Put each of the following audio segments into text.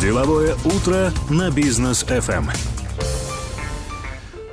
Деловое утро на бизнес FM.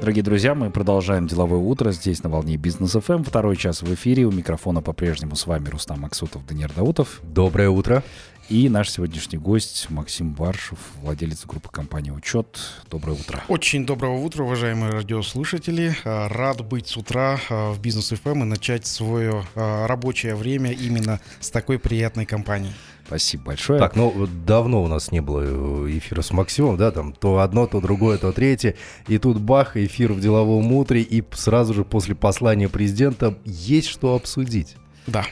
Дорогие друзья, мы продолжаем деловое утро здесь на волне бизнес FM. Второй час в эфире. У микрофона по-прежнему с вами Рустам Максутов, Даниил Даутов. Доброе утро. И наш сегодняшний гость Максим Баршев, владелец группы компании «Учет». Доброе утро. Очень доброго утра, уважаемые радиослушатели. А, рад быть с утра а, в Бизнес ФМ и начать свое а, рабочее время именно с такой приятной компанией. Спасибо большое. Так, ну давно у нас не было э, эфира с Максимом, да, там то одно, то другое, то третье. И тут бах, эфир в деловом утре, и сразу же после послания президента есть что обсудить. Да.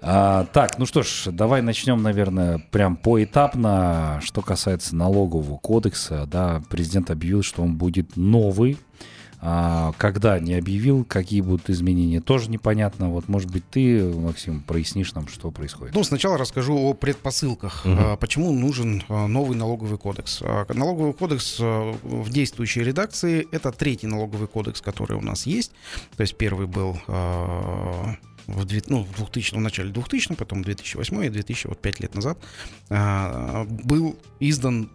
А, так, ну что ж, давай начнем, наверное, прям поэтапно. Что касается налогового кодекса, да, президент объявил, что он будет новый. А, когда не объявил, какие будут изменения, тоже непонятно. Вот, может быть, ты, Максим, прояснишь нам, что происходит. Ну, сначала расскажу о предпосылках. Угу. Почему нужен а, новый налоговый кодекс? Налоговый кодекс в действующей редакции это третий налоговый кодекс, который у нас есть. То есть первый был в, ну, в 2000, в начале 2000, потом 2008 и 2000, вот 5 лет назад, был издан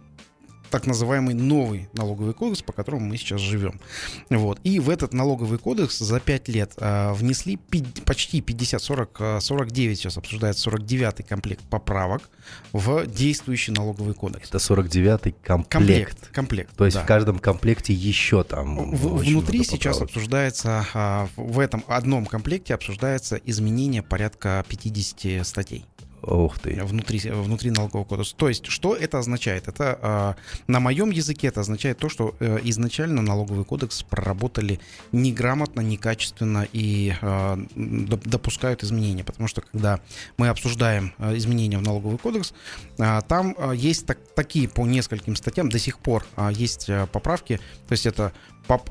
так называемый новый налоговый кодекс, по которому мы сейчас живем. Вот. И в этот налоговый кодекс за 5 лет э, внесли почти 50, 40, 49, сейчас обсуждается 49 комплект поправок в действующий налоговый кодекс. Это 49 комплект. Комплект, комплект То есть да. в каждом комплекте еще там... В, внутри сейчас обсуждается, э, в этом одном комплекте обсуждается изменение порядка 50 статей. Ух ты. Внутри, внутри налогового кодекса. То есть, что это означает? Это э, на моем языке это означает то, что э, изначально налоговый кодекс проработали неграмотно, некачественно и э, допускают изменения. Потому что когда мы обсуждаем э, изменения в налоговый кодекс, э, там есть так, такие по нескольким статьям до сих пор есть э, поправки. То есть это поп,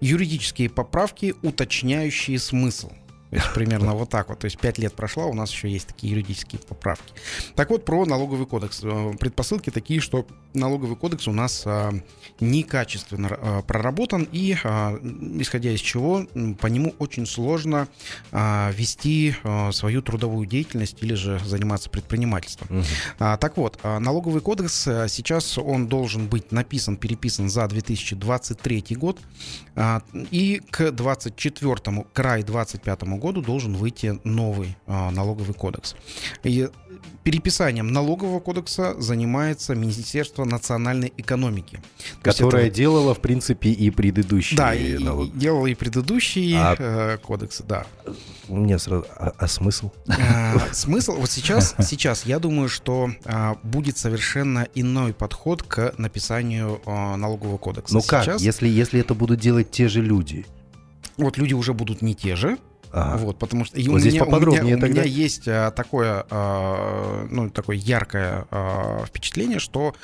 юридические поправки, уточняющие смысл. То есть примерно вот так вот. То есть 5 лет прошло, у нас еще есть такие юридические поправки. Так вот, про налоговый кодекс. Э, предпосылки такие, что налоговый кодекс у нас а, некачественно а, проработан, и а, исходя из чего по нему очень сложно вести свою трудовую деятельность или же заниматься предпринимательством. Угу. Так вот, налоговый кодекс сейчас он должен быть написан, переписан за 2023 год, и к 24 край 25 году должен выйти новый налоговый кодекс. И переписанием налогового кодекса занимается Министерство национальной экономики. Которое это... делало, в принципе, и предыдущий Да, и, налог... и делало и предыдущие а... э, кодексы, да. У меня сразу... А, а смысл? А, смысл? Вот сейчас, сейчас я думаю, что а, будет совершенно иной подход к написанию а, налогового кодекса. Ну сейчас... как, если, если это будут делать те же люди? Вот люди уже будут не те же, Ага. Вот, потому что и вот у, здесь меня, поподробнее у, меня, тогда. у меня есть а, такое, а, ну, такое яркое а, впечатление, что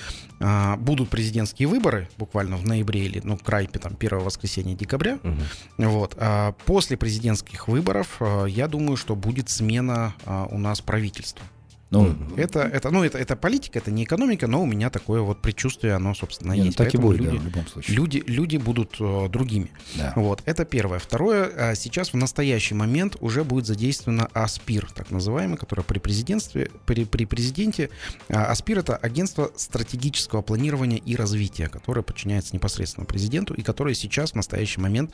будут президентские выборы буквально в ноябре или, ну, край там, первого воскресенья декабря. Угу. Вот. А после президентских выборов я думаю, что будет смена у нас правительства. Ну, mm-hmm. это, это, ну, это, это политика, это не экономика, но у меня такое вот предчувствие, оно, собственно, Нет, ну, есть. Так Поэтому и будет, люди, да, в любом случае. Люди, люди будут э, другими. Да. Вот, это первое. Второе, э, сейчас в настоящий момент уже будет задействовано АСПИР, так называемый, которое при президентстве, при, при президенте. Э, АСПИР это агентство стратегического планирования и развития, которое подчиняется непосредственно президенту и которое сейчас в настоящий момент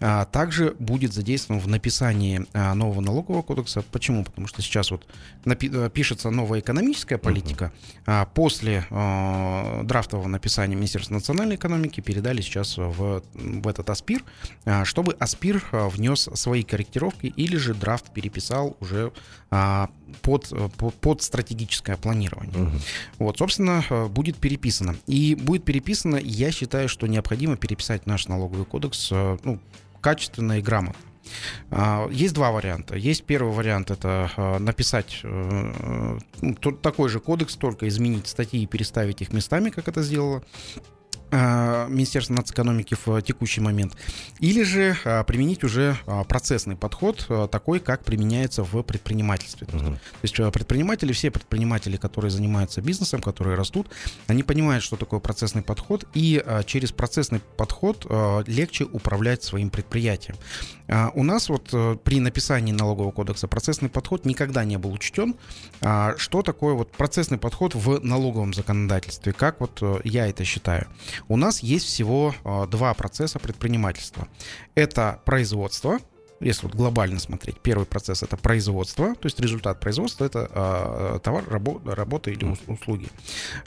э, также будет задействовано в написании э, нового налогового кодекса. Почему? Потому что сейчас вот напи- пишет пишется новая экономическая политика. Uh-huh. После э, драфтового написания Министерства национальной экономики передали сейчас в, в этот АСПИР, э, чтобы АСПИР э, внес свои корректировки или же драфт переписал уже э, под, под, под стратегическое планирование. Uh-huh. Вот, собственно, э, будет переписано. И будет переписано, я считаю, что необходимо переписать наш налоговый кодекс э, ну, качественно и грамотно. А, есть два варианта. Есть первый вариант, это а, написать э, такой же кодекс, только изменить статьи и переставить их местами, как это сделала Министерства нацэкономики в текущий момент, или же а, применить уже а, процессный подход, такой, как применяется в предпринимательстве. Uh-huh. То есть предприниматели, все предприниматели, которые занимаются бизнесом, которые растут, они понимают, что такое процессный подход, и через процессный подход легче управлять своим предприятием. У нас вот при написании налогового кодекса процессный подход никогда не был учтен. Что такое вот процессный подход в налоговом законодательстве? Как вот я это считаю? У нас есть всего а, два процесса предпринимательства. Это производство, если вот глобально смотреть, первый процесс это производство, то есть результат производства это э, товар, рабо, работа или услуги.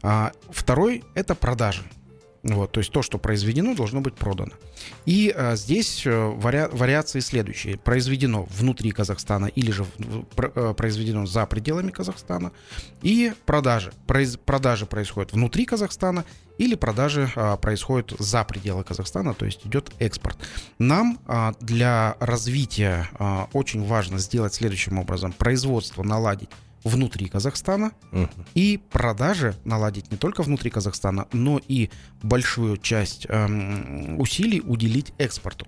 А, второй это продажи. Вот, то есть то, что произведено, должно быть продано. И а, здесь э, вари, вариации следующие. Произведено внутри Казахстана или же в, про, произведено за пределами Казахстана. И продажи. Произ, продажи происходят внутри Казахстана или продажи а, происходят за пределы Казахстана, то есть идет экспорт. Нам а, для развития а, очень важно сделать следующим образом. Производство наладить внутри Казахстана uh-huh. и продажи наладить не только внутри Казахстана, но и большую часть эм, усилий уделить экспорту.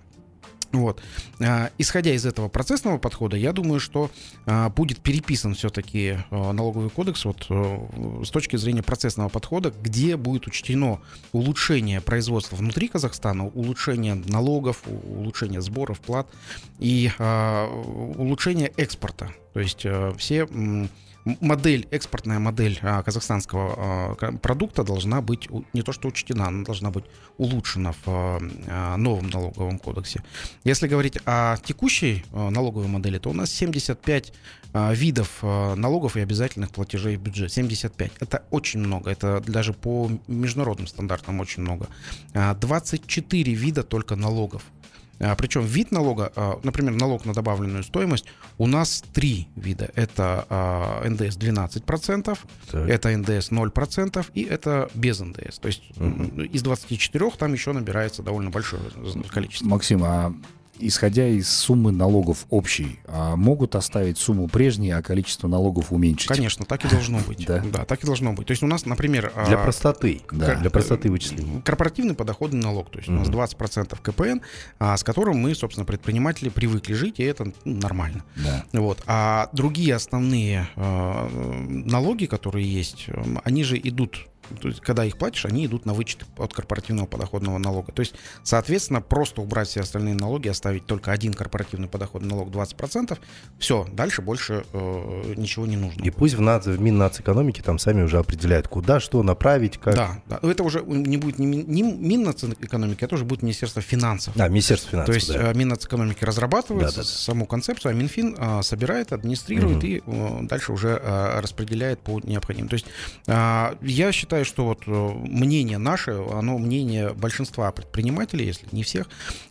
Вот. А, исходя из этого процессного подхода, я думаю, что а, будет переписан все-таки а, налоговый кодекс вот, с точки зрения процессного подхода, где будет учтено улучшение производства внутри Казахстана, улучшение налогов, улучшение сборов, плат и улучшение экспорта. То есть все модель, экспортная модель а, казахстанского а, продукта должна быть не то что учтена, она должна быть улучшена в а, новом налоговом кодексе. Если говорить о текущей налоговой модели, то у нас 75 видов налогов и обязательных платежей в бюджет. 75. Это очень много. Это даже по международным стандартам очень много. 24 вида только налогов. А, Причем вид налога, а, например, налог на добавленную стоимость, у нас три вида. Это а, НДС 12%, так. это НДС 0% и это без НДС. То есть угу. из 24 там еще набирается довольно большое количество. Максим, а исходя из суммы налогов общей, а, могут оставить сумму прежней, а количество налогов уменьшить? Конечно, так и должно быть. Да, да так и должно быть. То есть у нас, например... Для а, простоты. Да. Для простоты вычисления. Корпоративный подоходный налог. То есть у нас 20% КПН, а, с которым мы, собственно, предприниматели привыкли жить, и это ну, нормально. Да. Вот. А другие основные налоги, которые есть, они же идут то есть, когда их платишь, они идут на вычет от корпоративного подоходного налога. То есть, соответственно, просто убрать все остальные налоги, оставить только один корпоративный подоходный налог 20%, все, дальше больше э, ничего не нужно. И пусть в, НАЦ, в Миннацэкономике там сами уже определяют, куда, что направить, как. Да, да. это уже не будет не, не Миннацэкономики, это уже будет Министерство финансов. Да, Министерство финансов, То есть да. Э, Миннацэкономики разрабатывает да, да, да. саму концепцию, а Минфин а, собирает, администрирует угу. и а, дальше уже а, распределяет по необходимым. То есть а, я считаю, считаю, что вот э, мнение наше, оно мнение большинства предпринимателей, если не всех,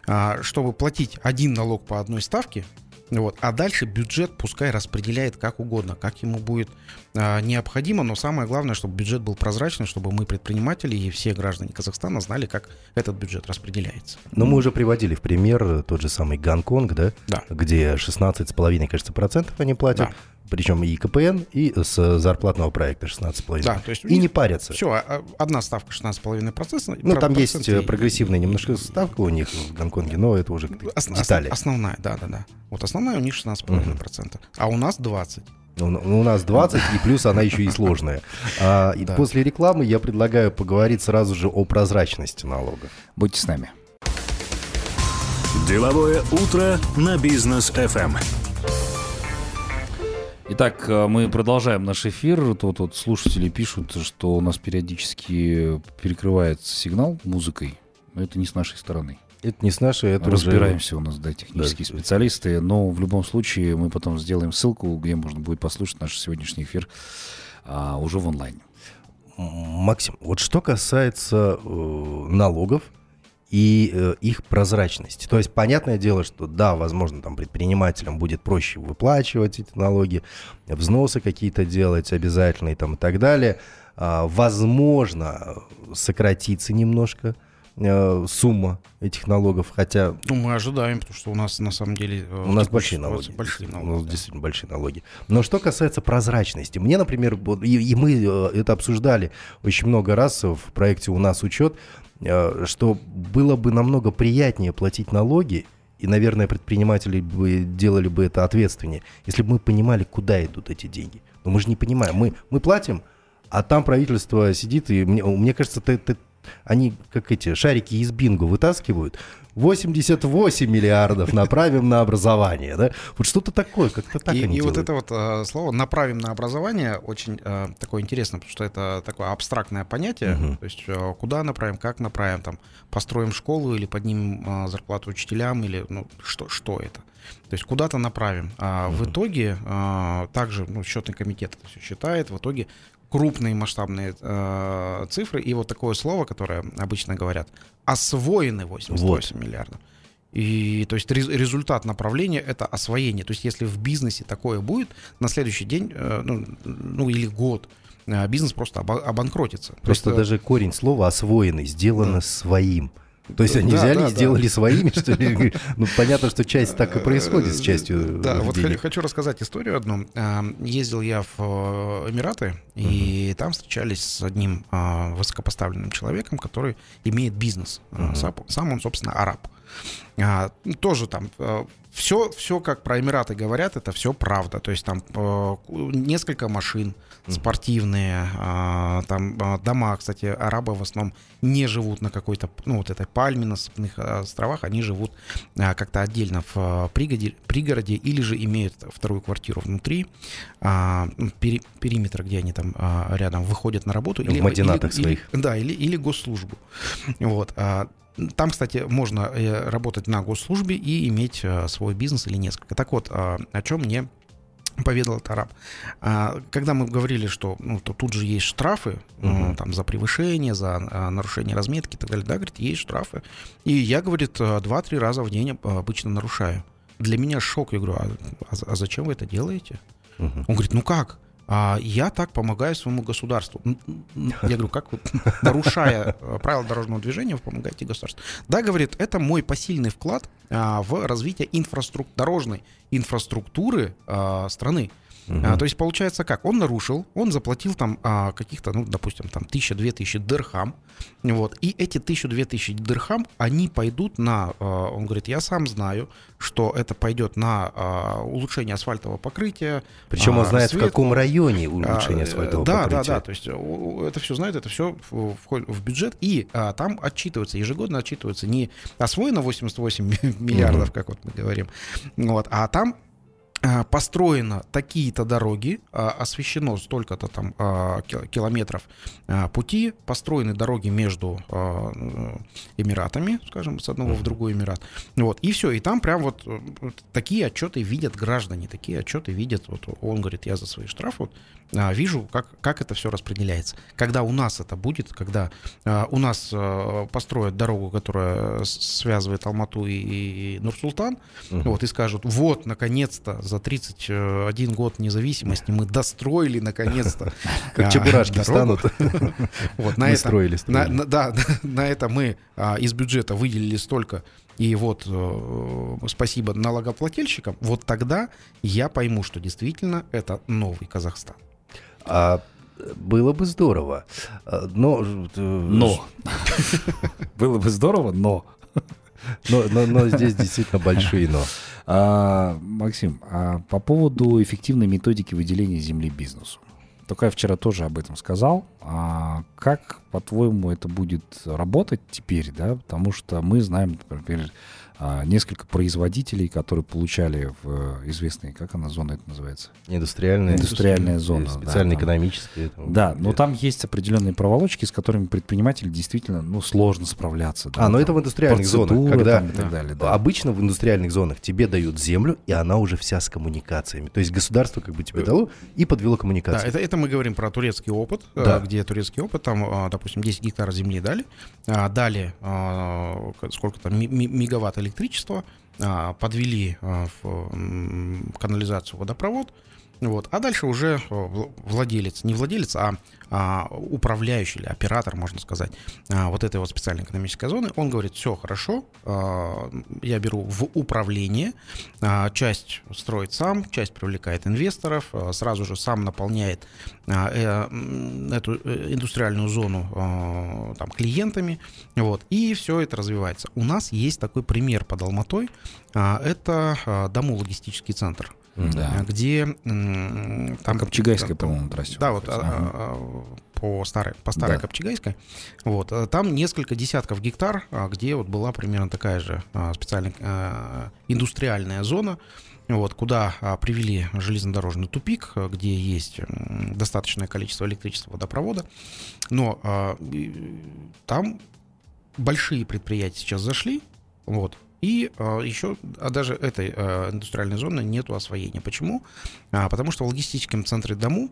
а, чтобы платить один налог по одной ставке, вот. А дальше бюджет пускай распределяет как угодно, как ему будет а, необходимо, но самое главное, чтобы бюджет был прозрачный, чтобы мы, предприниматели и все граждане Казахстана, знали, как этот бюджет распределяется. Но мы уже приводили в пример тот же самый Гонконг, да? Да. Где 16,5, кажется, процентов они платят. Да причем и КПН, и с зарплатного проекта 16,5. Да, то есть и не парятся. Все, а, одна ставка 16,5%. Ну, там есть и... прогрессивная немножко ставка у них в Гонконге, но это уже Ос- детали. Основная, да-да-да. Вот основная у них 16,5%, угу. а у нас 20%. Ну, у нас 20, и плюс она еще и сложная. А, и да. после рекламы я предлагаю поговорить сразу же о прозрачности налогов. Будьте с нами. Деловое утро на бизнес FM. Итак, э, мы продолжаем наш эфир. Тут вот слушатели пишут, что у нас периодически перекрывается сигнал музыкой. Но это не с нашей стороны. Это не с нашей, это Разбираемся уже... у нас, да, технические да. специалисты. Но в любом случае мы потом сделаем ссылку, где можно будет послушать наш сегодняшний эфир а, уже в онлайне. Максим, вот что касается э, налогов, и э, их прозрачности. То есть, понятное дело, что да, возможно, там предпринимателям будет проще выплачивать эти налоги, взносы какие-то делать обязательные там и так далее. А, возможно, сократится немножко э, сумма этих налогов, хотя... Ну, мы ожидаем, потому что у нас на самом деле... Э, у нас большие налоги. Большие налоги. У нас да. действительно большие налоги. Но что касается прозрачности, мне, например, и, и мы э, это обсуждали очень много раз в проекте «У нас учет», что было бы намного приятнее платить налоги, и, наверное, предприниматели бы делали бы это ответственнее, если бы мы понимали, куда идут эти деньги. Но мы же не понимаем. Мы, мы платим, а там правительство сидит, и мне, мне кажется, ты, ты, они как эти шарики из бинго вытаскивают. 88 миллиардов направим на образование, да? Вот что-то такое, как-то так и, они И делают. вот это вот э, слово «направим на образование» очень э, такое интересное, потому что это такое абстрактное понятие. Мгм. То есть э, куда направим, как направим, там, построим школу или поднимем э, зарплату учителям, или ну, что, что это. То есть куда-то направим. А в итоге э, также ну, счетный комитет это все считает, в итоге крупные масштабные э, цифры и вот такое слово, которое обычно говорят, освоены 88 миллиардов. И то есть рез- результат направления это освоение. То есть если в бизнесе такое будет, на следующий день, э, ну, ну или год, э, бизнес просто оба- обанкротится. То Просто есть, э, даже корень слова освоенный, сделано Да. своим. То есть они Да, взяли да, и да. сделали своими, что ли? Ну, понятно, что часть так и происходит с частью Да, э, вот денег. хочу, рассказать историю одну. А, Ездил я в э, Эмираты, и там встречались с одним высокопоставленным человеком, который имеет бизнес. Сам он, собственно, араб. Тоже там все, все, как про Эмираты говорят, это все правда. То есть там э, несколько машин спортивные, а, там а, дома, кстати, арабы в основном не живут на какой-то, ну, вот этой пальме на Сыпных островах, они живут а, как-то отдельно в а, пригороде, пригороде или же имеют вторую квартиру внутри а, ну, пери- периметра, где они там а, рядом выходят на работу. В мадинатах или- своих. да, или, или госслужбу. Вот. а, Там, кстати, можно э, работать на госслужбе и иметь э, свой бизнес или несколько. Так вот, а, о чем мне поведал этот араб. А, Когда мы говорили, что ну, то тут же есть штрафы э, там, за превышение, за а, нарушение разметки и так далее, да, говорит, есть штрафы. И я, говорит, э, два-три раза в день обычно нарушаю. Для меня шок. Я говорю, а, а а зачем вы это делаете? Мгм. Он говорит, ну как? А я так помогаю своему государству. Я говорю, как вы, нарушая э, правила дорожного движения, вы помогаете государству? Да, говорит, это мой посильный вклад а, в развитие инфраструк- дорожной инфраструктуры а, страны. А, то есть получается как? Он нарушил, он заплатил там а, каких-то, ну, допустим, там тысяча-две тысячи дырхам, вот, и эти тысячу-две тысячи дырхам, они пойдут на, а, он говорит, я сам знаю, что это пойдет на а, улучшение асфальтового покрытия. Причем он а, знает, в свету. каком районе улучшение А, асфальтового да, покрытия. Да, да, то есть э, это все знают, это все входит в бюджет, и а, там отчитывается, ежегодно отчитывается не освоено 88 миллиардов, как вот мы говорим, вот, а там построено такие-то дороги, а, освещено столько-то там а, ки- километров а, пути, построены дороги между а, э, Эмиратами, скажем, с одного в другой Эмират. Вот, и все, и там прям вот, э, вот такие отчеты видят граждане, такие отчеты видят, вот он говорит, я за свои штрафы вот, а, вижу, как, как это все распределяется. Когда у нас это будет, когда а, у нас а, построят дорогу, которая связывает Алмату и, и Нур-Султан, Мгм. вот, и скажут, вот, наконец-то, за 31 год независимости мы достроили, наконец-то. Как а, чебурашки встанут. Вот, на Мы это, строили, да, на это мы а, из бюджета выделили столько, и вот э, спасибо налогоплательщикам, вот тогда я пойму, что действительно это новый Казахстан. А было бы здорово. А, Но, э, Но. Было бы здорово, но. Но, но, но здесь действительно большие но. А, Максим, а по поводу эффективной методики выделения земли бизнесу. Только я вчера тоже об этом сказал. А как, по-твоему, это будет работать теперь, да? Потому что мы знаем, например, а, несколько производителей, которые получали в э, известной, как она зона это называется? Индустриальная, Индустриальная зона, да, Специально там. экономическая. там, Да, но там есть определенные проволочки, с которыми предпринимателю действительно, ну, сложно справляться. да, А, но это там в индустриальных зонах, когда там и так далее, да. Обычно в индустриальных зонах тебе дают землю, и она уже вся с коммуникациями. То есть государство как бы тебе дало и подвело Да, коммуникации. это, это мы говорим про турецкий опыт, э, Да. где турецкий опыт, там, а, допустим, 10 гектаров земли дали, а, дали сколько там, мегаватт электричества, а, подвели а, в канализацию, водопровод, Вот. А дальше уже владелец, не владелец, а, а управляющий или оператор, можно сказать, а, вот этой вот специальной экономической зоны, он говорит, все хорошо, а, я беру в управление, а, часть строит сам, часть привлекает инвесторов, сразу же сам наполняет э, эту э, индустриальную зону там, клиентами, вот, и все это развивается. У нас есть такой пример под Алматой, это Дому логистический центр. Да. где м, Там Копчегайская, по-моему, трассе. да, вот Ага. а, по старой, по старой Да. Копчегайской. Вот, а, там несколько десятков гектар, а, где вот была примерно такая же специальная а, индустриальная зона, вот, куда а, привели железнодорожный тупик, где есть достаточное количество электричества, водопровода, но а, там большие предприятия сейчас зашли, вот, и а, еще а даже этой а, индустриальной зоны нету освоения. Почему? А, потому что в логистическом центре Дому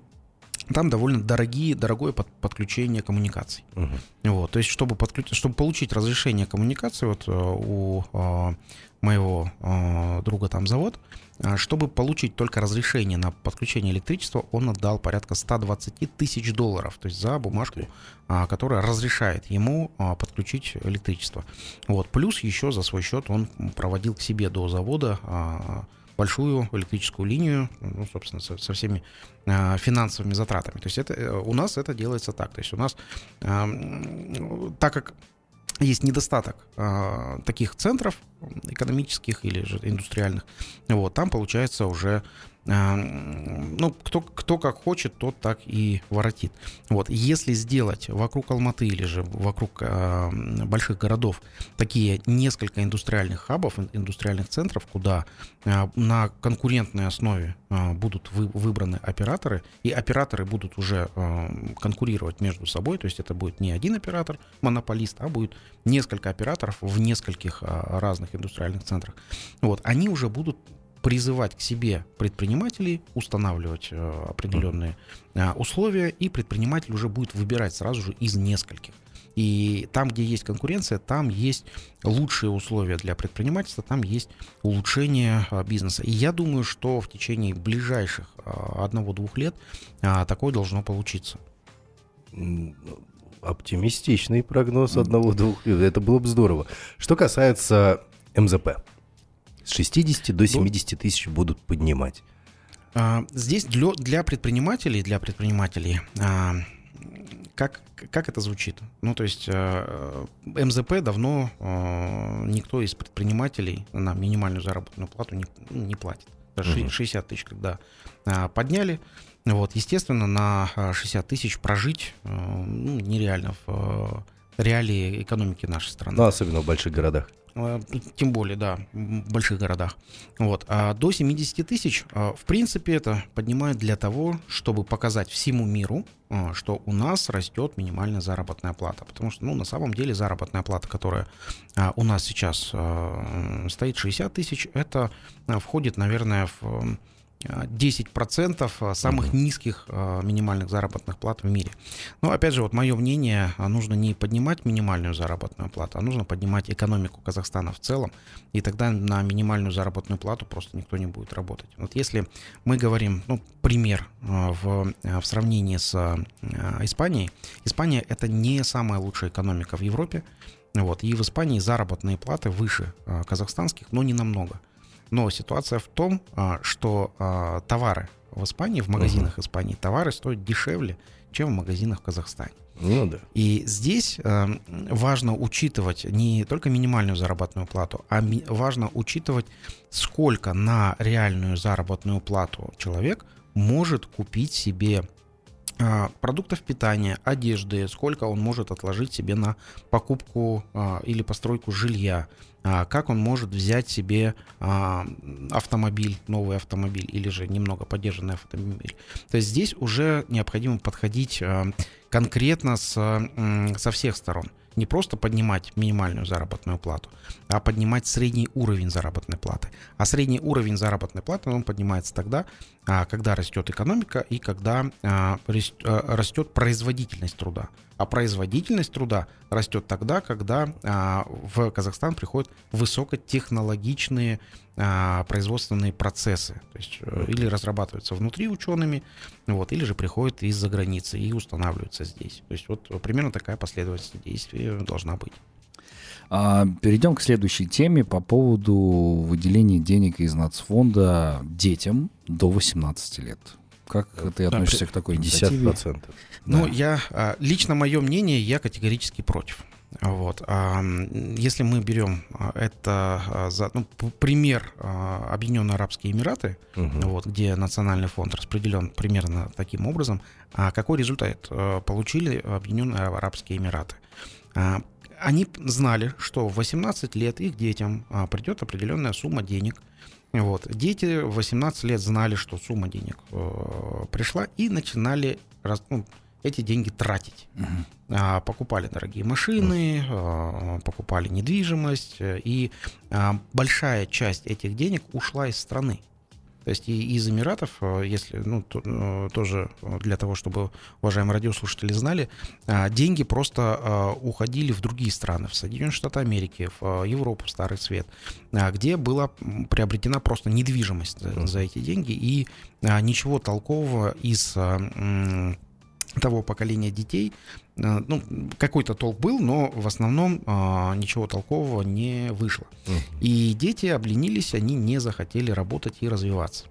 там довольно дорогие, дорогое под- подключение коммуникаций. Мгм. Вот, то есть, чтобы, подключ- чтобы получить разрешение коммуникации, вот э, у э, моего э, друга там завод, а, чтобы получить только разрешение на подключение электричества, он отдал порядка 120 тысяч долларов, то есть за бумажку, а, которая разрешает ему а, подключить электричество. Вот, плюс еще за свой счет он проводил к себе до завода а, большую электрическую линию, ну, собственно, со, со всеми а, финансовыми затратами. То есть это, э, у нас это делается так. То есть у нас, а, м, так как есть недостаток а, таких центров экономических или же индустриальных, вот, там получается уже ну, кто, кто как хочет, тот так и воротит. Вот, если сделать вокруг Алматы или же вокруг м, больших городов такие несколько индустриальных хабов, ин- индустриальных центров, куда а, на конкурентной основе а, будут вы- выбраны операторы, и операторы будут уже а, конкурировать между собой, то есть это будет не один оператор, монополист, а будет несколько операторов в нескольких а, разных индустриальных центрах. Вот, они уже будут призывать к себе предпринимателей, устанавливать э, определенные а, условия, и предприниматель уже будет выбирать сразу же из нескольких. И там, где есть конкуренция, там есть лучшие условия для предпринимательства, там есть улучшение а, бизнеса. И я думаю, что в течение ближайших одного-двух лет такое должно получиться. Оптимистичный прогноз одного-двух лет. Это было бы здорово. Что касается МЗП. С 60 до 70 тысяч будут поднимать. А, Здесь для, для предпринимателей, для предпринимателей, а, как, как это звучит? Ну, то есть э, МЗП давно никто из предпринимателей на минимальную заработную плату не, ну, не платит. Даже ши- Мгм. 60 тысяч, когда а, подняли, вот, естественно, на а, 60 тысяч прожить ну, нереально в реалии экономики нашей страны. Ну, особенно в больших городах. Э, Тем более, да, в больших городах. Вот. А до 70 тысяч, э, в принципе, это поднимают для того, чтобы показать всему миру, э, что у нас растет минимальная заработная плата. Потому что, ну, на самом деле, заработная плата, которая у нас сейчас стоит 60 тысяч, это входит, наверное, в 10% самых низких э, минимальных заработных плат в мире. Но опять же, вот мое мнение, а, нужно не поднимать минимальную заработную плату, а нужно поднимать экономику Казахстана в целом, и тогда на минимальную заработную плату просто никто не будет работать. Вот если мы говорим, ну, пример в, в сравнении с Испанией, Испания это не самая лучшая экономика в Европе, вот, и в Испании заработные платы выше казахстанских, но не намного. Но ситуация в том, а, что а, товары в Испании, в магазинах Испании, товары стоят дешевле, чем в магазинах в Казахстане. Ну да. И здесь э, важно учитывать не только минимальную заработную плату, а ми- важно учитывать, сколько на реальную заработную плату человек может купить себе а, продуктов питания, одежды, сколько он может отложить себе на покупку а, или постройку жилья, а, как он может взять себе а, автомобиль, новый автомобиль или же немного поддержанный автомобиль. То есть здесь уже необходимо подходить а, конкретно с, со всех сторон. Не просто поднимать минимальную заработную плату, а поднимать средний уровень заработной платы. А средний уровень заработной платы он поднимается тогда, а, когда растет экономика и когда а, а, растет производительность труда. А производительность труда растет тогда, когда а, в Казахстан приходят высокотехнологичные а, производственные процессы, то есть э, или разрабатываются внутри учеными, вот, или же приходят из-за границы и устанавливаются здесь. То есть вот примерно такая последовательность действий должна быть. А, перейдем к следующей теме по поводу выделения денег из нацфонда детям до 18 лет. Как ты относишься да, к такой инициативе? 50%. Ну, да. я, а, лично мое мнение, я категорически против. Вот. А, если мы берем это за ну, пример Объединенные Арабские Эмираты, угу. вот, где национальный фонд распределен примерно таким образом, какой результат получили Объединенные Арабские Эмираты? Они знали, что в 18 лет их детям придет определенная сумма денег – вот. Дети в 18 лет знали, что сумма денег э, пришла и начинали ну, эти деньги тратить. А, покупали дорогие машины, а, покупали недвижимость, и а, большая часть этих денег ушла из страны. То есть и из Эмиратов, э, если, ну, то, э, тоже для того, чтобы уважаемые радиослушатели знали, э, деньги просто уходили в другие страны, в Соединенные Штаты Америки, в Европу, в Старый Свет, где была приобретена просто недвижимость за, за эти деньги, и ничего толкового из того поколения детей, э, ну, какой-то толк был, но в основном а, ничего толкового не вышло. Uh-huh. И дети обленились, они не захотели работать и развиваться.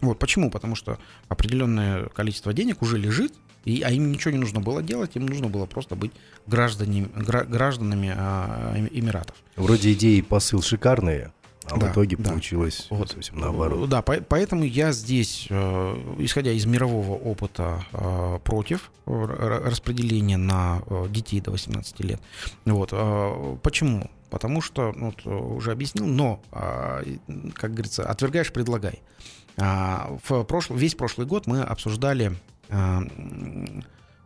Вот почему? Потому что определенное количество денег уже лежит, и, а им ничего не нужно было делать, им нужно было просто быть гражданами, гражданами а, Эмиратов. Вроде идеи посыл шикарные, а да, в итоге да. получилось вот, совсем наоборот. Да, по- поэтому я здесь, э, исходя из мирового опыта, э, против распределения на э, детей до 18 лет. Вот. Почему? Потому что, ну, вот, уже объяснил, но, как говорится, отвергаешь, предлагай. В прошлый, весь прошлый год мы обсуждали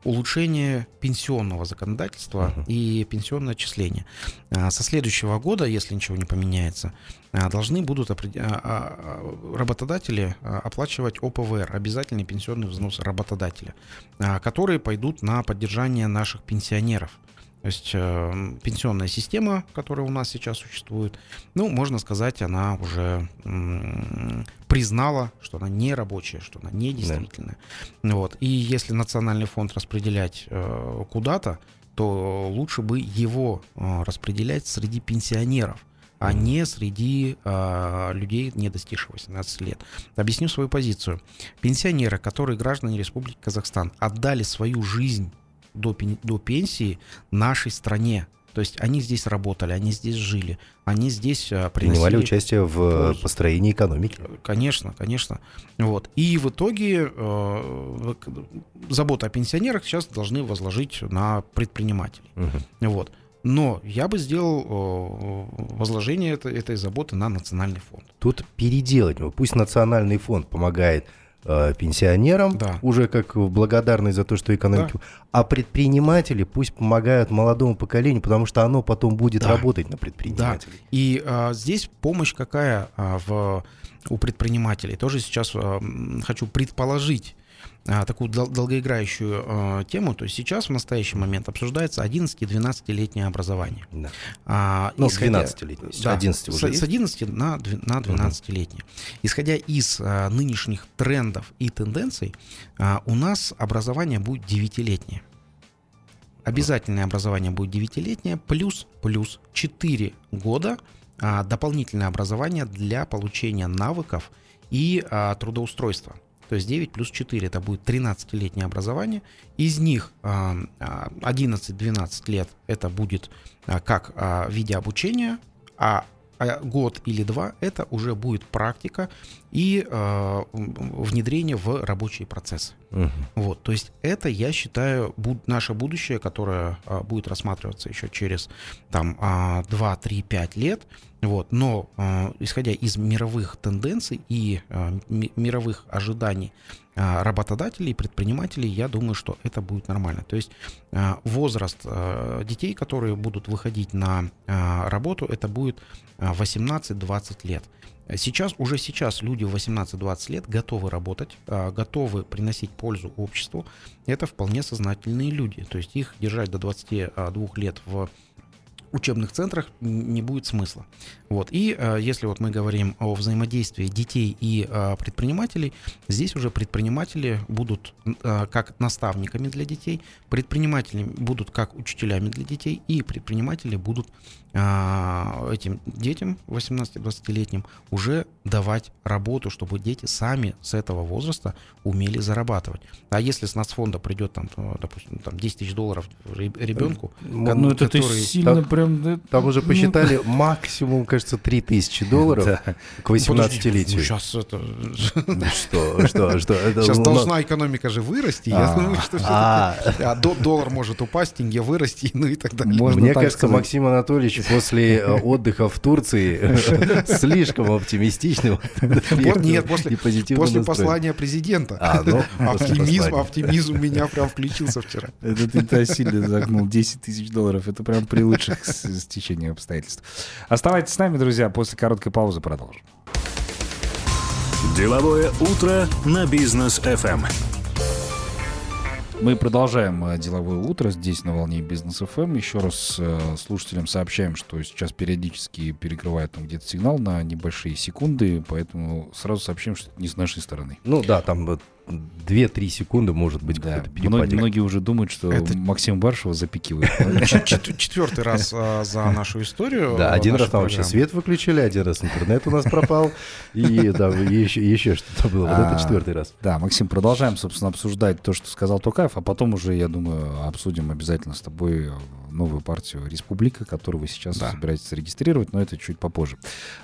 улучшение пенсионного законодательства uh-huh. и пенсионное отчисление. А, со следующего года, если ничего не поменяется, а, должны будут а, работодатели оплачивать ОПВР, обязательный пенсионный взнос работодателя, которые пойдут на поддержание наших пенсионеров. То есть э, пенсионная система, которая у нас сейчас существует, ну, можно сказать, она уже м, признала, что она не рабочая, что она не действительная. Да. Вот. И если национальный фонд распределять э, куда-то, то лучше бы его э, распределять среди пенсионеров а не среди э, людей, не достигших 18 лет. Объясню свою позицию. Пенсионеры, которые граждане Республики Казахстан, отдали свою жизнь до, до пенсии нашей стране. То есть они здесь работали, они здесь жили, они здесь а, принимали участие в пользу. построении экономики. Конечно, конечно. Вот. И в итоге э, забота о пенсионерах сейчас должны возложить на предпринимателей. Угу. Вот. Но я бы сделал э, возложение этой, этой заботы на национальный фонд. Тут переделать. Пусть национальный фонд помогает э, пенсионерам, да. уже как благодарность за то, что экономику, да. а предприниматели пусть помогают молодому поколению, потому что оно потом будет да. работать на предпринимателей. Да. И а, здесь помощь какая а, в, у предпринимателей? Тоже сейчас а, хочу предположить такую дол- долгоиграющую а, тему. То есть сейчас в настоящий момент обсуждается 11-12-летнее образование. Да. А, ну, исходя, 12-летнее. Да, 11 уже с, с 11 на, на 12-летнее. Угу. Исходя из а, нынешних трендов и тенденций, а, у нас образование будет 9-летнее. Обязательное образование будет 9-летнее, плюс, плюс 4 года а, дополнительное образование для получения навыков и а, трудоустройства. То есть 9 плюс 4 это будет 13-летнее образование. Из них 11-12 а, лет это будет а, как а, в виде обучения, а год или два это уже будет практика и э, внедрение в рабочие процессы. Угу. Вот, то есть это, я считаю, буд- наше будущее, которое э, будет рассматриваться еще через там э, 2, 3, 5 лет. Вот, но э, исходя из мировых тенденций и э, мировых ожиданий э, работодателей предпринимателей, я думаю, что это будет нормально. То есть э, возраст э, детей, которые будут выходить на э, работу, это будет 18-20 лет. Сейчас, уже сейчас люди в 18-20 лет готовы работать, а, готовы приносить пользу обществу. Это вполне сознательные люди. То есть их держать до 22 лет в учебных центрах не будет смысла. Вот. И э, если вот мы говорим о взаимодействии детей и э, предпринимателей, здесь уже предприниматели будут э, как наставниками для детей, предприниматели будут как учителями для детей, и предприниматели будут этим детям, 18-20-летним, уже давать работу, чтобы дети сами с этого возраста умели зарабатывать. А если с нацфонда придет, там, допустим, там 10 тысяч долларов ребенку, ну, это который... сильно там, прям... Там уже ну, посчитали ну, максимум, кажется, 3 тысячи долларов да. к 18-летию. Ну, сейчас это... Что, что, что? Сейчас должна экономика же вырасти. Я а. думаю, что а. а доллар может упасть, тенге вырасти, ну и так далее. Мне кажется, Максим Анатольевич после э, отдыха в Турции слишком оптимистичным. Нет, после послания президента. А, ну, оптимизм, оптимизм меня прям включился вчера. Это ты сильно загнул 10 тысяч долларов. Это прям при лучших стечениях обстоятельств. Оставайтесь с нами, друзья. После короткой паузы продолжим. Деловое утро на бизнес FM. Мы продолжаем э, деловое утро здесь на волне бизнес FM. Еще раз э, слушателям сообщаем, что сейчас периодически перекрывает там где-то сигнал на небольшие секунды, поэтому сразу сообщим, что это не с нашей стороны. Ну да, там 2-3 секунды может быть да. Многие, многие уже думают, что это... Максим Баршева запикивает. Четвертый раз а, за нашу историю. Да, один раз там вообще свет выключили, один раз интернет у нас пропал, и еще что-то было. Вот это а, четвертый раз. Да, Максим, продолжаем, собственно, обсуждать то, что сказал Токаев, а потом уже, я думаю, обсудим обязательно с тобой новую партию «Республика», которую вы сейчас да. собираетесь зарегистрировать, но это чуть попозже.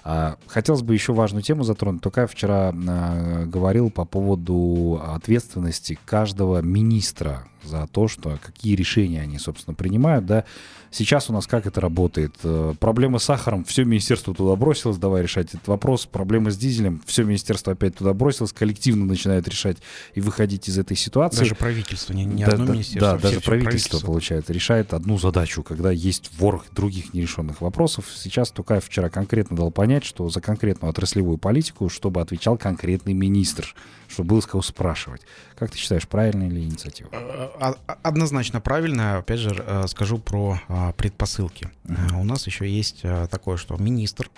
А, хотелось бы еще важную тему затронуть. Токаев вчера а, говорил по поводу ответственности каждого министра за то, что какие решения они, собственно, принимают, да. Сейчас у нас как это работает? Э, проблема с сахаром, все министерство туда бросилось, давай решать этот вопрос. Проблема с дизелем, все министерство опять туда бросилось, коллективно начинает решать и выходить из этой ситуации. Даже правительство, не, не да, одно да, министерство. Да, все, даже все правительство, правительство, получается, решает одну задачу, когда есть ворох других нерешенных вопросов. Сейчас Тукаев вчера конкретно дал понять, что за конкретную отраслевую политику, чтобы отвечал конкретный министр, чтобы было с кого спрашивать. Как ты считаешь, правильная ли инициатива? Э, а, однозначно правильно. Опять же, э, скажу про а, предпосылки. Uh-huh. У нас еще есть э, такое, что министр,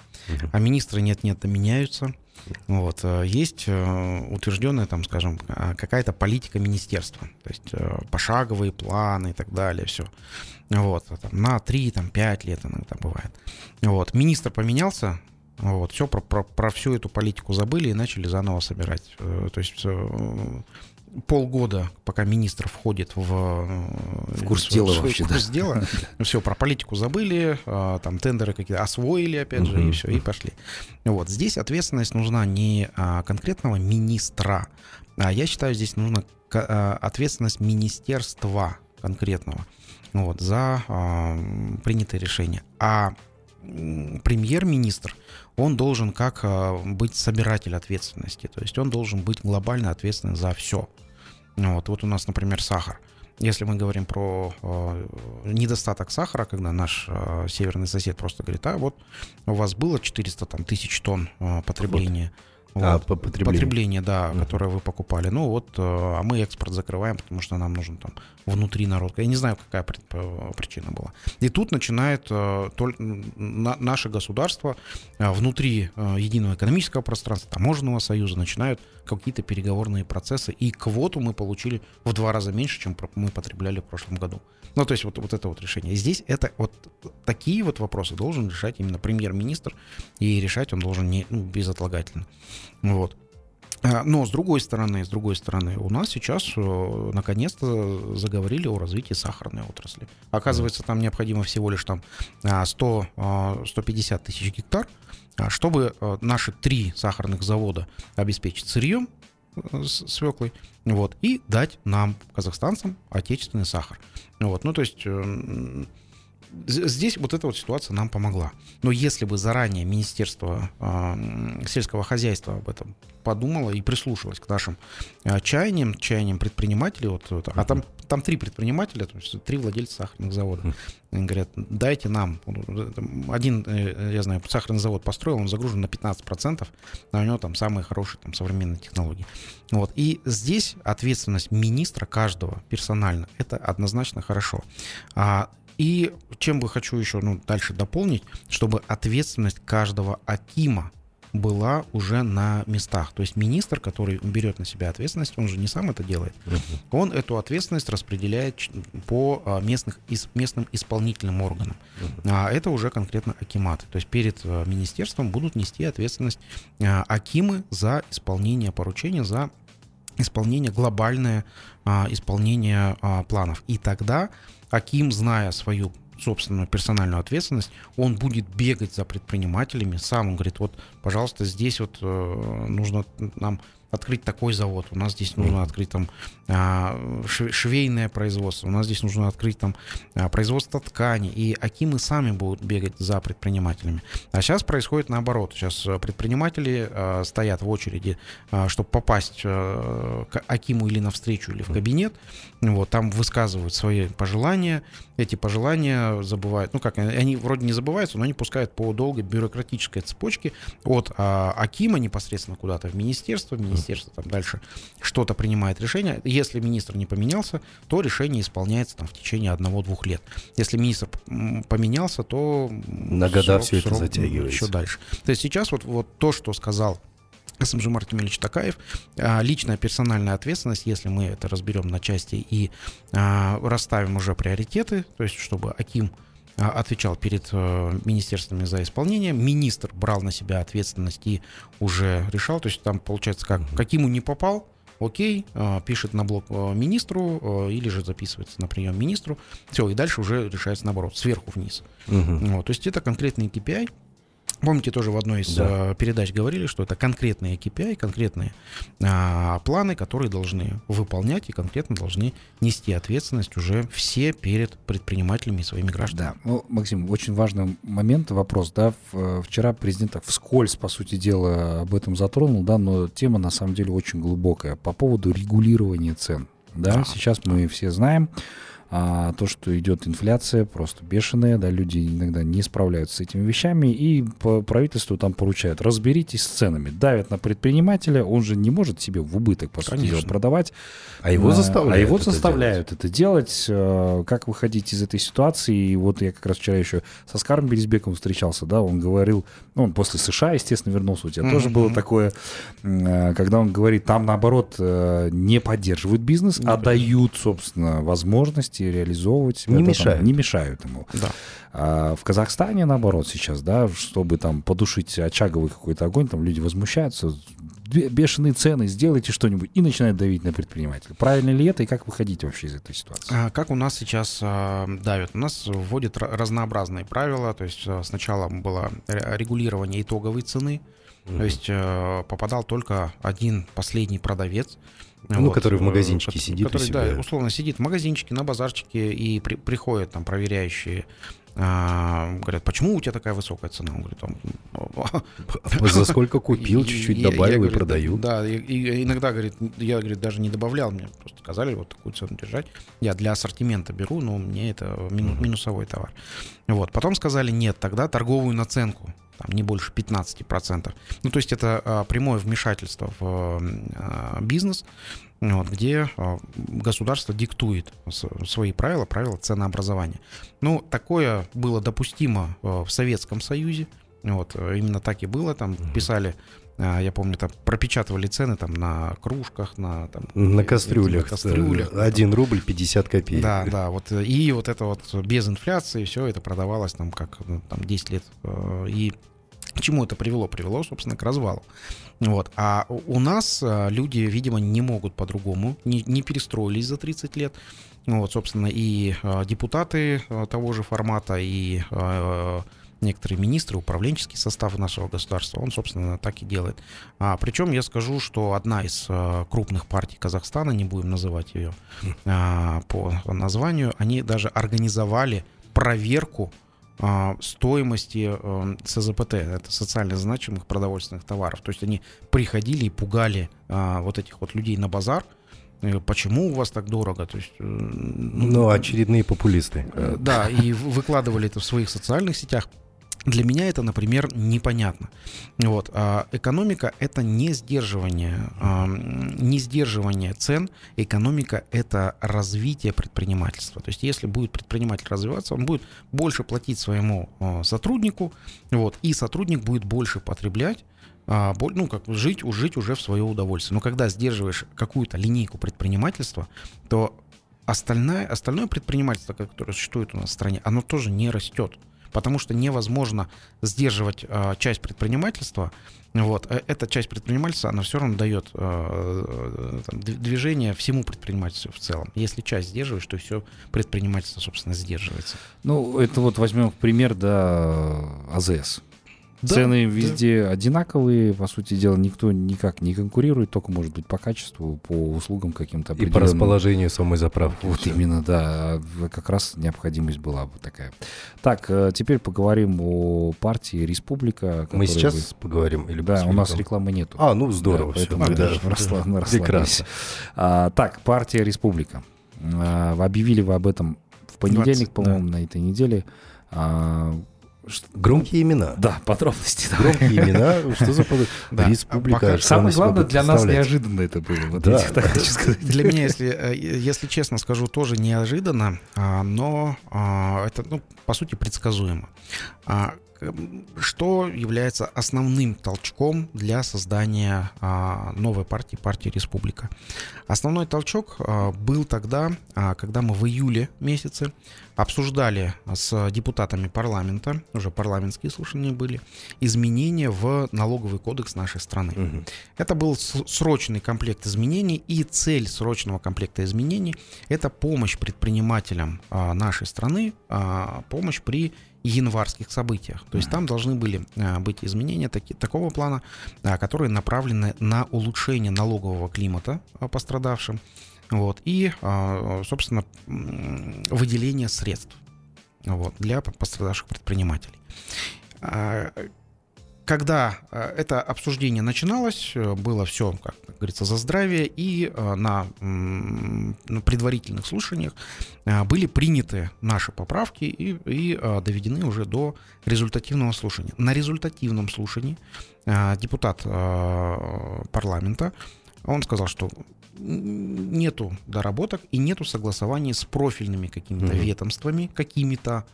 а министры нет-нет, меняются. Вот. Есть утвержденная, там, скажем, какая-то политика министерства, то есть пошаговые планы и так далее, все. Вот, там, на 3, там, 5 лет иногда бывает. Вот. Министр поменялся, вот, все про, про, про всю эту политику забыли и начали заново собирать. То есть полгода, пока министр входит в, э, в курс дела в, вообще, в курс да. дела, все, про политику забыли, а, там тендеры какие-то освоили, опять же, и все, и пошли. Вот, здесь ответственность нужна не а, конкретного министра, а я считаю, здесь нужна а, ответственность министерства конкретного вот, за принятые решения. А премьер-министр, он должен как быть собиратель ответственности, то есть он должен быть глобально ответственен за все. Вот, вот у нас, например, сахар. Если мы говорим про э, недостаток сахара, когда наш э, северный сосед просто говорит, а вот у вас было 400 там, тысяч тонн э, потребления. Вот. А, по потреблению. Потребление, да, uh-huh. которое вы покупали. Ну вот, э, а мы экспорт закрываем, потому что нам нужен там внутри народ. Я не знаю, какая причина была. И тут начинает э, наше государство э, внутри единого экономического пространства, таможенного союза, начинают какие-то переговорные процессы. И квоту мы получили в два раза меньше, чем мы потребляли в прошлом году. Ну, то есть вот, вот это вот решение. Здесь это вот такие вот вопросы должен решать именно премьер-министр, и решать он должен не, ну, безотлагательно. Вот. А, но с другой стороны, с другой стороны, у нас сейчас э, наконец-то заговорили о развитии сахарной отрасли. Оказывается, там необходимо всего лишь там 100, а, 150 а, тысяч гектар, чтобы э, наши три сахарных завода обеспечить сырьем э, свеклой, вот, и дать нам, казахстанцам, отечественный сахар. Вот, ну, то есть здесь вот эта вот ситуация нам помогла. Но если бы заранее Министерство э, сельского хозяйства об этом подумало и прислушалось к нашим э, чаяниям, чаяниям предпринимателей, вот, вот, а там, там три предпринимателя, то есть три владельца сахарных заводов, они говорят, дайте нам, один, э, я знаю, сахарный завод построил, он загружен на 15%, а у него там самые хорошие там, современные технологии. Вот. И здесь ответственность министра каждого персонально, это однозначно хорошо. А и чем бы хочу еще ну, дальше дополнить, чтобы ответственность каждого Акима была уже на местах. То есть министр, который берет на себя ответственность, он же не сам это делает, он эту ответственность распределяет по а, местных, местным исполнительным органам. А это уже конкретно акиматы. То есть перед а, министерством будут нести ответственность а, акимы за исполнение поручения, за исполнение глобальное исполнение планов. И тогда Аким, зная свою собственную персональную ответственность, он будет бегать за предпринимателями, сам он говорит, вот, пожалуйста, здесь вот э, нужно нам открыть такой завод, у нас здесь нужно открыть там а, швейное производство, у нас здесь нужно открыть там а, производство ткани, и Акимы сами будут бегать за предпринимателями. А сейчас происходит наоборот, сейчас э, предприниматели а, стоят в очереди, чтобы попасть к Акиму или навстречу, или в кабинет, вот, там высказывают свои пожелания, эти пожелания забывают, ну как, они вроде не забываются, но они пускают по долгой бюрократической цепочке от Акима непосредственно куда-то в министерство, в министерство министерство там дальше что-то принимает решение. Если министр не поменялся, то решение исполняется там в течение одного-двух лет. Если министр поменялся, то на года срок, все это затягивается. Еще дальше. То есть сейчас вот, вот то, что сказал СМЖ Мартин Ильич Такаев, а, личная персональная ответственность, если мы это разберем на части и а, расставим уже приоритеты, то есть чтобы Аким отвечал перед э, министерствами за исполнение. Министр брал на себя ответственность и уже решал. То есть там получается, как, как ему не попал, окей, э, пишет на блок э, министру или же записывается на прием министру. Все, и дальше уже решается наоборот, сверху вниз. Угу. Вот, то есть это конкретный KPI. Помните, тоже в одной из да. Э, передач говорили, что это конкретные KPI, конкретные а, планы, которые должны выполнять и конкретно должны нести ответственность уже все перед предпринимателями и своими гражданами. Да, ну, Максим, очень важный момент, вопрос, да, э, вчера президент так вскользь, по сути дела, об этом затронул, да, но тема на самом деле очень глубокая по поводу регулирования цен. Да, да сейчас мы все знаем, а то, что идет инфляция просто бешеная, да, люди иногда не справляются с этими вещами, и правительству там поручают, разберитесь с ценами, давят на предпринимателя, он же не может себе в убыток, по сути дела, продавать. А его заставляют, а его это заставляют делать. это делать. Э, как выходить из этой ситуации? И вот я как раз вчера еще со Скаром Березбековым встречался, да, он говорил, ну, он после США, естественно, вернулся, у тебя mm-hmm. тоже было такое, когда он говорит, там, наоборот, э, не поддерживают бизнес, не а дают, собственно, возможность возможности реализовывать. Не мешают. Там, не мешают ему. Да. А в Казахстане, наоборот, сейчас, да, чтобы там подушить очаговый какой-то огонь, там люди возмущаются, бешеные цены, сделайте что-нибудь, и начинают давить на предпринимателя. Правильно ли это, и как выходить вообще из этой ситуации? А, как у нас сейчас а, давят? У нас вводят разнообразные правила, то есть а, сначала было регулирование итоговой цены, mm-hmm. то есть а, попадал только один последний продавец, ну, вот, который в магазинчике который, сидит который, Да, условно сидит в магазинчике, на базарчике, и при, приходят там проверяющие а, говорят, почему у тебя такая высокая цена? Он говорит, он... за сколько купил, чуть-чуть добавил и продаю. Да, и иногда, говорит, я, говорит, даже не добавлял, мне просто сказали вот такую цену держать. Я для ассортимента беру, но мне это минусовой товар. Вот, потом сказали, нет, тогда торговую наценку там, не больше 15%. Ну, то есть это а, прямое вмешательство в а, бизнес, вот, где а, государство диктует свои правила, правила ценообразования. Ну, такое было допустимо а, в Советском Союзе. Вот, именно так и было. Там писали а, я помню, там пропечатывали цены там на кружках, на там, на кастрюлях, на кастрюлях. Один рубль 50 копеек. Да, да, вот и вот это вот без инфляции все это продавалось там как ну, там 10 лет и к чему это привело? Привело, собственно, к развалу. Вот. А у нас а, люди, видимо, не могут по-другому, не, не перестроились за 30 лет. Вот, собственно, и а, депутаты а, того же формата, и некоторые министры, управленческий состав нашего государства, он, собственно, так и делает. А, причем я скажу, что одна из а, крупных партий Казахстана, не будем называть ее а, по названию, они даже организовали проверку стоимости э, СЗПТ, это социально значимых продовольственных товаров. То есть они приходили и пугали а, вот этих вот людей на базар, э, Почему у вас так дорого? То есть, э, ну, очередные популисты. Да, и выкладывали это в своих социальных сетях. Для меня это, например, непонятно. Вот. А экономика – это не сдерживание, а, не сдерживание цен. Экономика – это развитие предпринимательства. То есть если будет предприниматель развиваться, он будет больше платить своему а, сотруднику, вот, и сотрудник будет больше потреблять, ну, как жить, жить уже в свое удовольствие. Но когда сдерживаешь какую-то линейку предпринимательства, то остальное, остальное предпринимательство, которое существует у нас в стране, оно тоже не растет потому что невозможно сдерживать э, часть предпринимательства. Вот. Э, эта часть предпринимательства, она все равно дает э, там, движение всему предпринимательству в целом. Если часть сдерживаешь, то все предпринимательство, собственно, сдерживается. Ну, это вот возьмем пример, да, АЗС. Да, Цены везде да. одинаковые, по сути дела, никто никак не конкурирует, только, может быть, по качеству, по услугам каким-то И по расположению самой заправки. Вот все. именно, да, как раз необходимость была бы такая. Так, э, теперь поговорим о партии «Республика». Мы сейчас вы... поговорим? Или да, у нас рекламы нету. А, ну здорово. Да, поэтому да, да, Прекрасно. А, так, партия «Республика». А, объявили вы об этом в понедельник, по-моему, да. на этой неделе. А, Громкие имена. Да, подробности. Громкие имена. Что за да. республика? Самое главное, для нас неожиданно это было. Вот да. Для меня, если, э, если честно скажу, тоже неожиданно, а, но а, это, ну, по сути, предсказуемо. А, что является основным толчком для создания а, новой партии, партии Республика. Основной толчок а, был тогда, а, когда мы в июле месяце обсуждали с депутатами парламента, уже парламентские слушания были, изменения в налоговый кодекс нашей страны. Угу. Это был срочный комплект изменений, и цель срочного комплекта изменений – это помощь предпринимателям нашей страны, помощь при январских событиях. То есть там должны были а, быть изменения таки, такого плана, а, которые направлены на улучшение налогового климата а, пострадавшим вот, и, собственно, выделение средств вот, для пострадавших предпринимателей когда э, это обсуждение начиналось, э, было все, как говорится, за здравие, и э, на, на предварительных слушаниях были приняты наши поправки и, и доведены уже до результативного слушания. На результативном слушании депутат парламента, он сказал, что нету доработок и нету согласований с профильными какими-то mm-hmm. ведомствами, какими-то,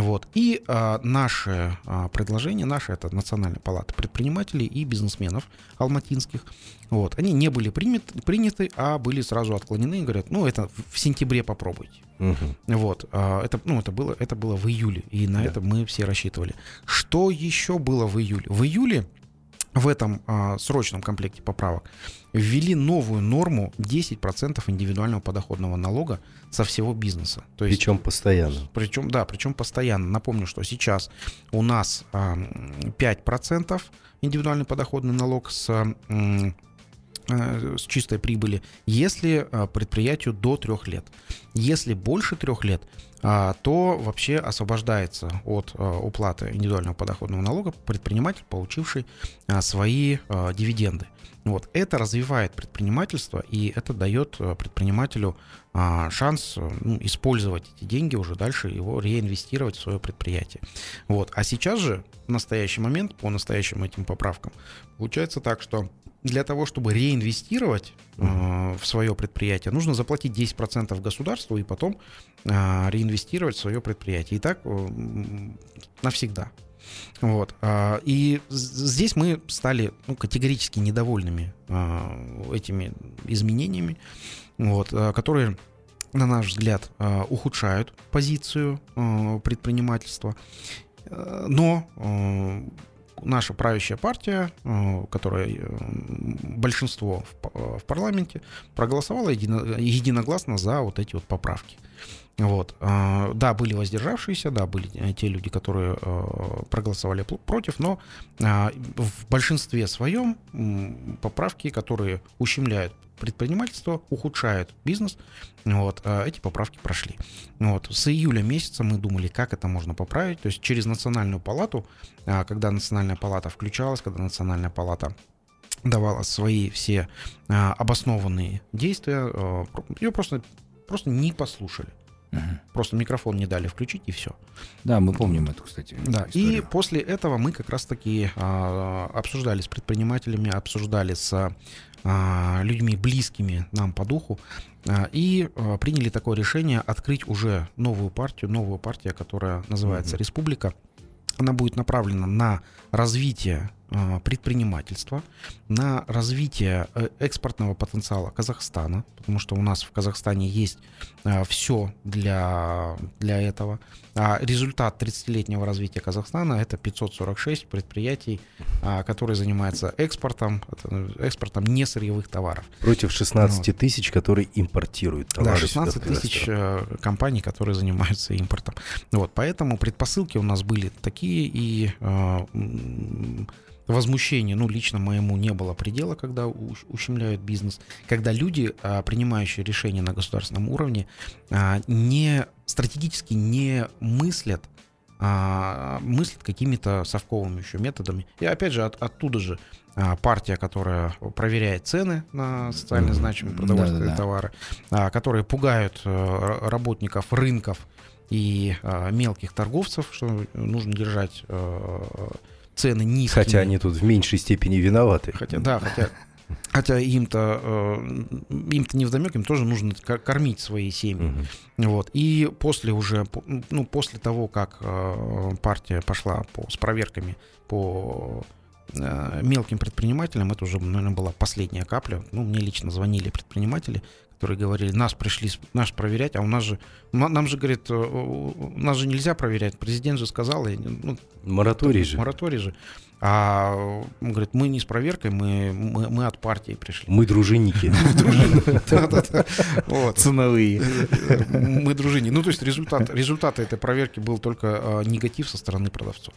вот. И а, наше а, предложение, наше это Национальная палата предпринимателей и бизнесменов алматинских, вот, они не были приняты, приняты, а были сразу отклонены и говорят, ну это в сентябре попробуйте. Угу. Вот, а, это, ну, это, было, это было в июле, и на да. это мы все рассчитывали. Что еще было в июле? В июле в этом а, срочном комплекте поправок ввели новую норму 10% индивидуального подоходного налога со всего бизнеса. То есть, причем постоянно. Причем, да, причем постоянно. Напомню, что сейчас у нас а, 5% индивидуальный подоходный налог с а, с чистой прибыли, если а, предприятию до трех лет. Если больше трех лет, а, то вообще освобождается от а, уплаты индивидуального подоходного налога предприниматель, получивший свои дивиденды. Вот. Это развивает предпринимательство, и это дает предпринимателю шанс ну, использовать эти деньги уже дальше, его реинвестировать в свое предприятие. Вот. А сейчас же, в настоящий момент, по настоящим этим поправкам, получается так, что для того, чтобы реинвестировать э, в свое предприятие, нужно заплатить 10% государству и потом э, реинвестировать в свое предприятие. И так э, навсегда. Вот. Э, и здесь мы стали ну, категорически недовольными этими изменениями, вот, которые, на наш взгляд, ухудшают позицию предпринимательства. Э, но э, наша правящая партия, э, которая э, большинство в парламенте, проголосовала единогласно за вот эти вот поправки. Вот. А, да, были воздержавшиеся, да, были те люди, которые э, проголосовали против, но а, в большинстве своем поправки, которые ущемляют предпринимательство, ухудшают бизнес, вот, а, эти поправки прошли. Вот. С июля месяца мы думали, как это можно поправить, то есть через национальную палату, когда национальная палата включалась, когда национальная палата давала свои все обоснованные действия, э, ее просто, просто не послушали. Угу. Просто микрофон не дали включить и все. Да, мы помним эту, кстати. Да. Историю. И после этого мы как раз-таки а, обсуждали с предпринимателями, обсуждали с а, людьми близкими нам по духу а, и а, приняли такое решение открыть уже новую партию, новую партию, которая называется угу. Республика. Она будет направлена на развитие а, предпринимательства, на развитие э, экспортного потенциала Казахстана, потому что у нас в Казахстане есть а, все для, для этого. А результат 30-летнего развития Казахстана это 546 предприятий, а, которые занимаются экспортом, экспортом не сырьевых товаров. Против 16 вот. тысяч, которые импортируют товары. Да, 16 тысяч э, компаний, которые занимаются импортом. Вот, поэтому предпосылки у нас были такие, и возмущения, ну, лично моему не было предела, когда ущемляют бизнес, когда люди, а, принимающие решения на государственном уровне, а, не стратегически не мыслят, а мыслят какими-то совковыми еще методами. И опять же, от, оттуда же партия, которая проверяет цены на социально значимые продовольственные да, да, да. товары, которые пугают э, работников рынков и мелких торговцев, что нужно держать э, цены низкие. Хотя они тут в меньшей степени виноваты. Хотя, да, хотя, хотя им-то, э, им-то не вдомек, им тоже нужно кормить свои семьи. Угу. Вот. И после уже, ну, после того, как э, партия пошла по, с проверками по э, мелким предпринимателям, это уже, наверное, была последняя капля. Ну, мне лично звонили предприниматели, которые говорили, нас пришли нас проверять, а у нас же, нам же, говорит, э, нас же нельзя проверять, президент же сказал, ну, мораторий же. Мораторий же. А он говорит, мы не с проверкой, мы, мы, мы от партии пришли. Мы дружинники. Ценовые. Мы дружинники. Ну, то есть результат, этой проверки был только а, негатив со стороны продавцов.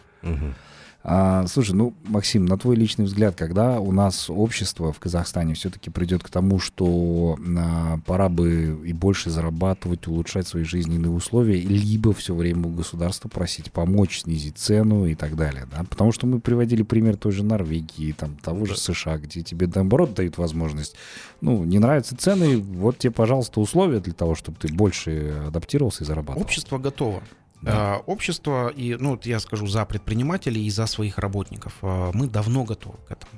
А, слушай, ну, Максим, на твой личный взгляд, когда у нас общество в Казахстане все-таки придет к тому, что а, пора бы и больше зарабатывать, улучшать свои жизненные условия, либо все время у государства просить помочь, снизить цену и так далее, да? Потому что мы приводили пример той же Норвегии, там, того же США, где тебе, наоборот, дают возможность, ну, не нравятся цены, вот тебе, пожалуйста, условия для того, чтобы ты больше адаптировался и зарабатывал. Общество готово. Да. Э, общество, и, ну, вот я скажу за предпринимателей и за своих работников, э, мы давно готовы к этому.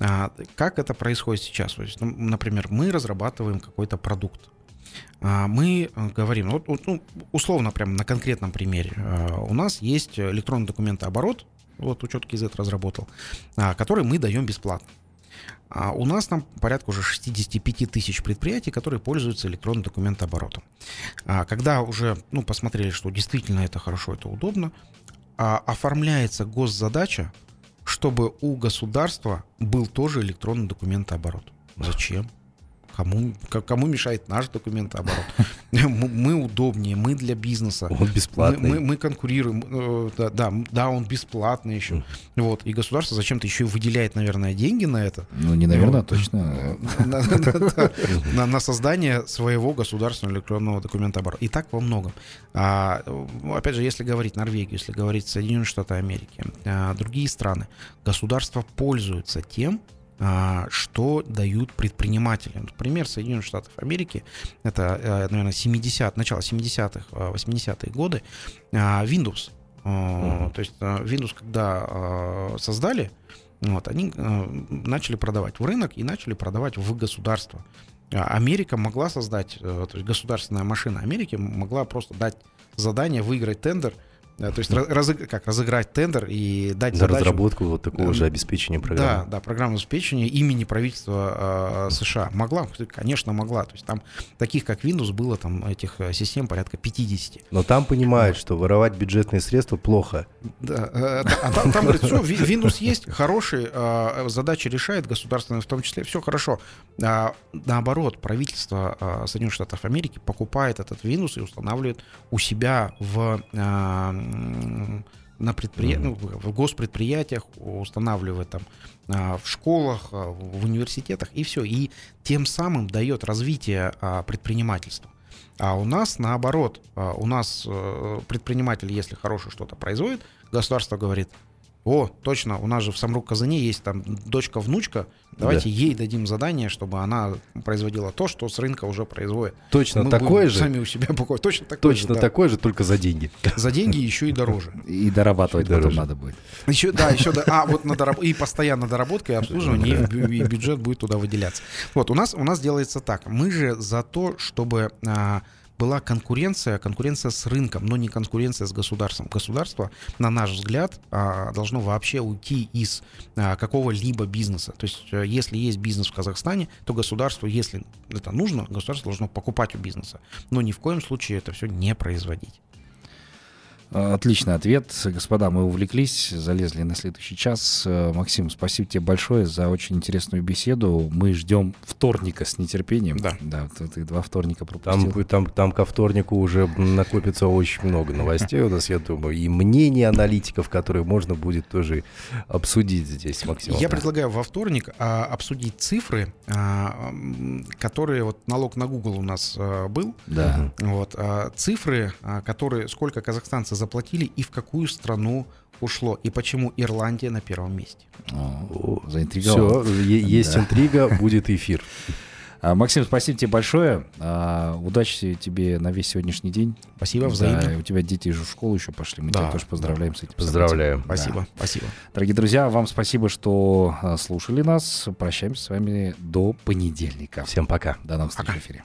А, как это происходит сейчас? То есть, ну, например, мы разрабатываем какой-то продукт. А, мы э, говорим, вот, ну, условно, прямо на конкретном примере. У нас есть электронный документооборот, вот учет KZ разработал, а, который мы даем бесплатно. А у нас там порядка уже 65 тысяч предприятий, которые пользуются электронным документооборотом. А когда уже ну, посмотрели, что действительно это хорошо, это удобно, а оформляется госзадача, чтобы у государства был тоже электронный документооборот. Зачем? Кому, кому мешает наш документооборот? Мы удобнее, мы для бизнеса. Он бесплатный. Мы, мы конкурируем. Э, да, да, да, он бесплатный еще. Вот. И государство зачем-то еще и выделяет, наверное, деньги на это. Ну, не наверное, а точно. На создание своего государственного электронного документооборота. И так во многом. А, опять же, если говорить Норвегию, если говорить Соединенные Штаты Америки, а, другие страны, государство пользуется тем, что дают предприниматели. Пример Соединенных Штатов Америки, это, э, наверное, 70, начало 70-х, 80-е э, годы, а, Windows. Uh-huh. То есть Windows, когда создали, вот, они начали продавать в рынок и начали продавать в государство. Америка могла создать, то есть государственная машина Америки могла просто дать задание, выиграть тендер – то есть раз, как разыграть тендер и дать За задачу... разработку вот такого же обеспечения программы. Да, да, программного обеспечения имени правительства э, США. Могла, конечно, могла. То есть там таких, как Windows, было там этих э, систем порядка 50. Но там понимают, вот. что воровать бюджетные средства плохо. Да, э, да, а там, там говорит, все, Windows есть, хороший, э, задачи решает, государственные в том числе, все хорошо. А, наоборот, правительство э, Соединенных Штатов Америки покупает этот Windows и устанавливает у себя в э, на предпри... ну, в госпредприятиях, устанавливает там а, в школах, а, в университетах и все. И тем самым дает развитие а, предпринимательства. А у нас наоборот, у нас э, предприниматель, если хорошее что-то производит, государство говорит, о, точно, у нас же в Самрук Казане есть там дочка-внучка, давайте да. ей дадим задание, чтобы она производила то, что с рынка уже производит. Точно Мы такое же? Сами у себя покупать. Точно такое Точно же, такое же, только за деньги. За деньги еще и дороже. И дорабатывать потом дороже. надо будет. Еще, да, еще, да, а вот на дораб... и постоянно доработка и обслуживание, и, и бюджет будет туда выделяться. Вот, у нас, у нас делается так. Мы же за то, чтобы... А, была конкуренция, конкуренция с рынком, но не конкуренция с государством. Государство, на наш взгляд, а, должно вообще уйти из а, какого-либо бизнеса. То есть, э, если есть бизнес в Казахстане, то государство, если это нужно, государство должно покупать у бизнеса. Но ни в коем случае это все не производить. Отличный ответ. Господа, мы увлеклись, залезли на следующий час. Максим, спасибо тебе большое за очень интересную беседу. Мы ждем вторника с нетерпением. Да. Да, ты два вторника пропустил. Там, там, там ко вторнику уже накопится очень много новостей у нас, я думаю, и мнений аналитиков, которые можно будет тоже обсудить здесь, Максим. Я предлагаю во вторник а, обсудить цифры, а, которые, вот налог на Google у нас а, был. Да. Вот, а, цифры, а, которые, сколько казахстанцы заплатили и в какую страну ушло, и почему Ирландия на первом месте. О, заинтриговал. Все, есть да. интрига, будет эфир. А, Максим, спасибо тебе большое. А, удачи тебе на весь сегодняшний день. Спасибо, взаимно. Да, у тебя дети же в школу еще пошли. Мы да, тебя тоже поздравляем да. с этим. Поздравляем. Спасибо, да. спасибо. Дорогие друзья, вам спасибо, что слушали нас. Прощаемся с вами до понедельника. Всем пока. До новых встреч в эфире.